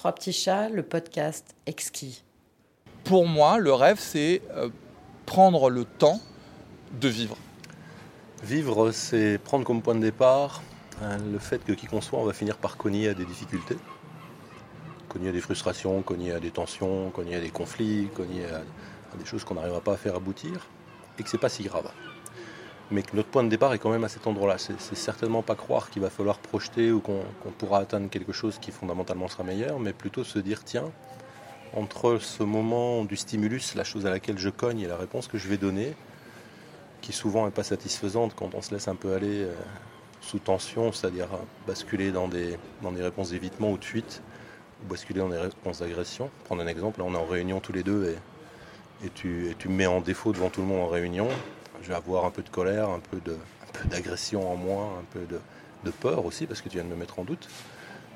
Trois petits chats, le podcast exquis. Pour moi, le rêve, c'est euh, prendre le temps de vivre. Vivre, c'est prendre comme point de départ hein, le fait que qui qu'on soit, on va finir par cogner à des difficultés. Cogner à des frustrations, cogner à des tensions, cogner à des conflits, cogner à, à des choses qu'on n'arrivera pas à faire aboutir, et que c'est pas si grave mais que notre point de départ est quand même à cet endroit-là. C'est certainement pas croire qu'il va falloir projeter ou qu'on pourra atteindre quelque chose qui fondamentalement sera meilleur, mais plutôt se dire tiens, entre ce moment du stimulus, la chose à laquelle je cogne et la réponse que je vais donner, qui souvent n'est pas satisfaisante quand on se laisse un peu aller euh, sous tension, c'est-à-dire basculer dans des, dans des réponses d'évitement ou de fuite, ou basculer dans des réponses d'agression. Prendre un exemple, là on est en réunion tous les deux et, tu, et tu me mets en défaut devant tout le monde en réunion je vais avoir un peu de colère, un peu d'agression en moins, un peu de, peur aussi, parce que tu viens de me mettre en doute.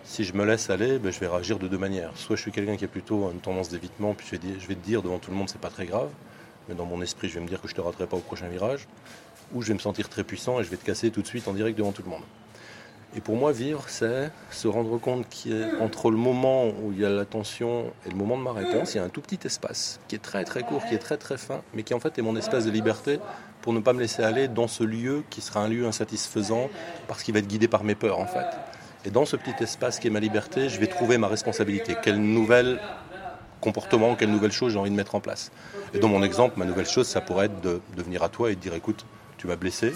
Si je me laisse aller, ben, je vais réagir de deux manières. Soit je suis quelqu'un qui a plutôt une tendance d'évitement, puis je vais, je vais te dire devant tout le monde, c'est pas très grave, mais dans mon esprit, je vais me dire que je te raterai pas au prochain virage, ou je vais me sentir très puissant et je vais te casser tout de suite en direct devant tout le monde. Et pour moi, vivre, c'est se rendre compte qu'entre le moment où il y a l'attention et le moment de ma réponse, il y a un tout petit espace qui est très très court, qui est très très fin, mais qui en fait est mon espace de liberté pour ne pas me laisser aller dans ce lieu qui sera un lieu insatisfaisant parce qu'il va être guidé par mes peurs en fait. Et dans ce petit espace qui est ma liberté, je vais trouver ma responsabilité. Quel nouvel comportement, quelle nouvelle chose j'ai envie de mettre en place. Et dans mon exemple, ma nouvelle chose, ça pourrait être de, de venir à toi et de dire écoute, tu m'as blessé,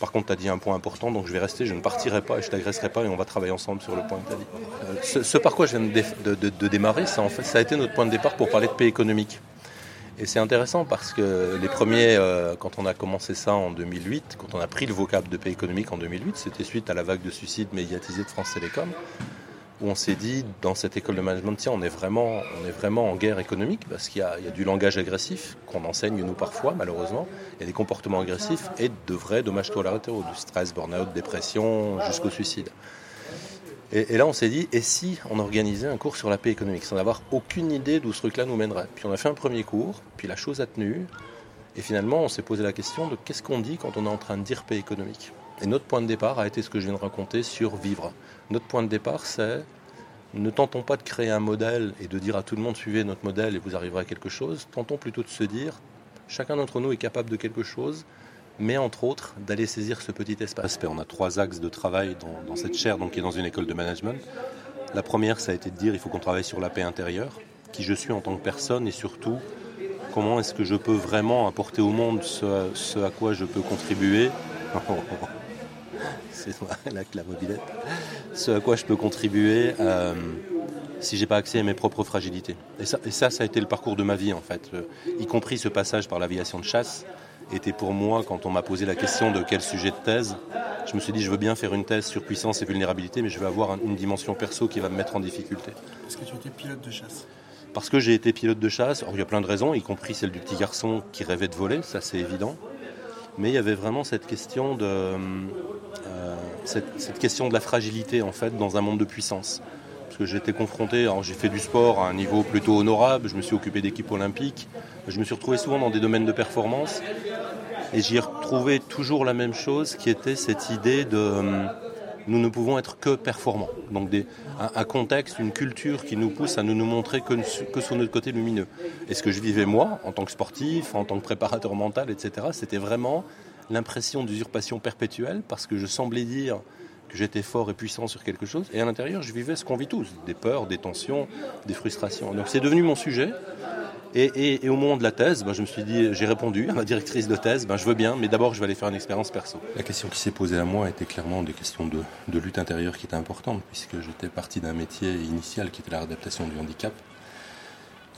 par contre, tu as dit un point important, donc je vais rester, je ne partirai pas et je t'agresserai pas et on va travailler ensemble sur le point que tu as dit. Euh, ce, par quoi je viens de, démarrer, ça a été notre point de départ pour parler de paix économique. Et c'est intéressant parce que les premiers, euh, quand on a commencé ça en 2008, quand on a pris le vocable de paix économique en 2008, c'était suite à la vague de suicides médiatisés de France Télécom où on s'est dit, dans cette école de management, tiens, on est vraiment, en guerre économique, parce qu'il y, a du langage agressif qu'on enseigne, nous, parfois, malheureusement. Il des comportements agressifs et de vrais dommages collatéraux, du stress, burn-out, dépression, jusqu'au suicide. Et, là, on s'est dit, et si on organisait un cours sur la paix économique, sans avoir aucune idée d'où ce truc-là nous mènerait? Puis on a fait un premier cours, puis la chose a tenu, et finalement, on s'est posé la question de qu'est-ce qu'on dit quand on est en train de dire paix économique? Et notre point de départ a été ce que je viens de raconter sur vivre. Notre point de départ, c'est ne tentons pas de créer un modèle et de dire à tout le monde suivez notre modèle et vous arriverez à quelque chose. Tentons plutôt de se dire chacun d'entre nous est capable de quelque chose, mais entre autres d'aller saisir ce petit espace. On a trois axes de travail dans, cette chaire, donc qui est dans une école de management. La première, ça a été de dire il faut qu'on travaille sur la paix intérieure, qui je suis en tant que personne et surtout comment est-ce que je peux vraiment apporter au monde ce à quoi je peux contribuer? c'est là que la mobilette. Ce à quoi je peux contribuer euh, si j'ai pas accès à mes propres fragilités. Et ça, et ça, ça a été le parcours de ma vie en fait, euh, y compris ce passage par l'aviation de chasse était pour moi, quand on m'a posé la question de quel sujet de thèse, je me suis dit je veux bien faire une thèse sur puissance et vulnérabilité, mais je veux avoir une dimension perso qui va me mettre en difficulté. Parce que tu étais pilote de chasse Parce que j'ai été pilote de chasse. il y a plein de raisons, y compris celle du petit garçon qui rêvait de voler, ça c'est évident. Mais il y avait vraiment cette question de, euh, cette, question de la fragilité en fait dans un monde de puissance. Parce que j'étais confronté, j'ai fait du sport à un niveau plutôt honorable, je me suis occupé d'équipes olympiques, je me suis retrouvé souvent dans des domaines de performance et j'y ai retrouvé toujours la même chose qui était cette idée de euh, nous ne pouvons être que performants. Donc un, contexte, une culture qui nous pousse à ne nous montrer que, que sur notre côté lumineux. Et ce que je vivais moi, en tant que sportif, en tant que préparateur mental, etc., c'était vraiment l'impression d'usurpation perpétuelle parce que je semblais dire que j'étais fort et puissant sur quelque chose. Et à l'intérieur, je vivais ce qu'on vit tous, des peurs, des tensions, des frustrations. Donc c'est devenu mon sujet. Et, au moment de la thèse, ben, je me suis dit, j'ai répondu à ma directrice de thèse, ben, je veux bien, mais d'abord je vais aller faire une expérience perso. La question qui s'est posée à moi était clairement des questions de, lutte intérieure qui étaient importantes, puisque j'étais parti d'un métier initial qui était la réadaptation du handicap.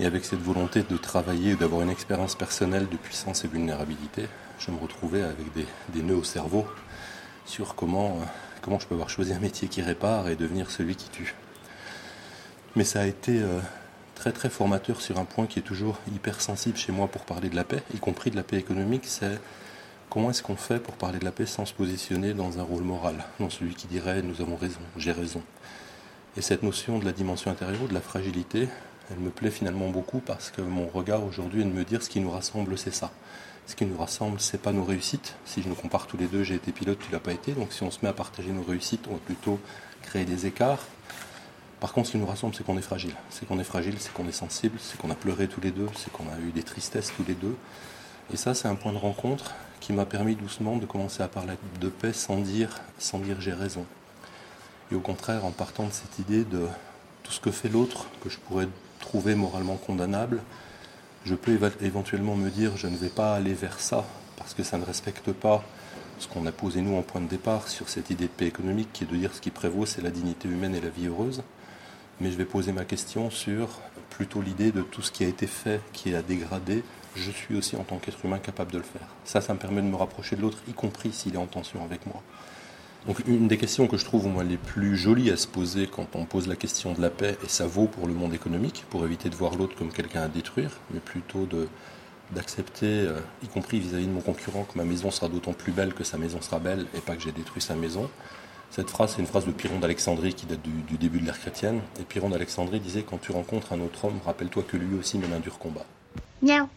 Et avec cette volonté de travailler, d'avoir une expérience personnelle de puissance et vulnérabilité, je me retrouvais avec des, des nœuds au cerveau sur comment, euh, comment je peux avoir choisi un métier qui répare et devenir celui qui tue. Mais ça a été euh, très très formateur sur un point qui est toujours hyper sensible chez moi pour parler de la paix, y compris de la paix économique, c'est comment est-ce qu'on fait pour parler de la paix sans se positionner dans un rôle moral, dans celui qui dirait nous avons raison, j'ai raison. Et cette notion de la dimension intérieure, de la fragilité, elle me plaît finalement beaucoup parce que mon regard aujourd'hui est de me dire ce qui nous rassemble, c'est ça. Ce qui nous rassemble, c'est pas nos réussites. Si je nous compare tous les deux, j'ai été pilote, tu l'as pas été. Donc si on se met à partager nos réussites, on va plutôt créer des écarts. Par contre, ce qui nous rassemble, c'est qu'on est fragile. C'est qu'on est fragile, c'est qu'on est sensible, c'est qu'on a pleuré tous les deux, c'est qu'on a eu des tristesses tous les deux. Et ça, c'est un point de rencontre qui m'a permis doucement de commencer à parler de paix sans dire, sans dire j'ai raison. Et au contraire, en partant de cette idée de tout ce que fait l'autre, que je pourrais trouver moralement condamnable, je peux éventuellement me dire je ne vais pas aller vers ça parce que ça ne respecte pas ce qu'on a posé nous en point de départ sur cette idée de paix économique qui est de dire ce qui prévaut c'est la dignité humaine et la vie heureuse. Mais je vais poser ma question sur plutôt l'idée de tout ce qui a été fait, qui a dégradé, je suis aussi en tant qu'être humain capable de le faire. Ça, ça me permet de me rapprocher de l'autre, y compris s'il est en tension avec moi. Donc une des questions que je trouve moi les plus jolies à se poser quand on pose la question de la paix, et ça vaut pour le monde économique, pour éviter de voir l'autre comme quelqu'un à détruire, mais plutôt de, d'accepter, euh, y compris vis-à-vis de mon concurrent, que ma maison sera d'autant plus belle que sa maison sera belle et pas que j'ai détruit sa maison. Cette phrase, c'est une phrase de Pyrrhon d'Alexandrie qui date du, début de l'ère chrétienne. Et Pyrrhon d'Alexandrie disait Quand tu rencontres un autre homme, rappelle-toi que lui aussi mène un dur combat. Miaou.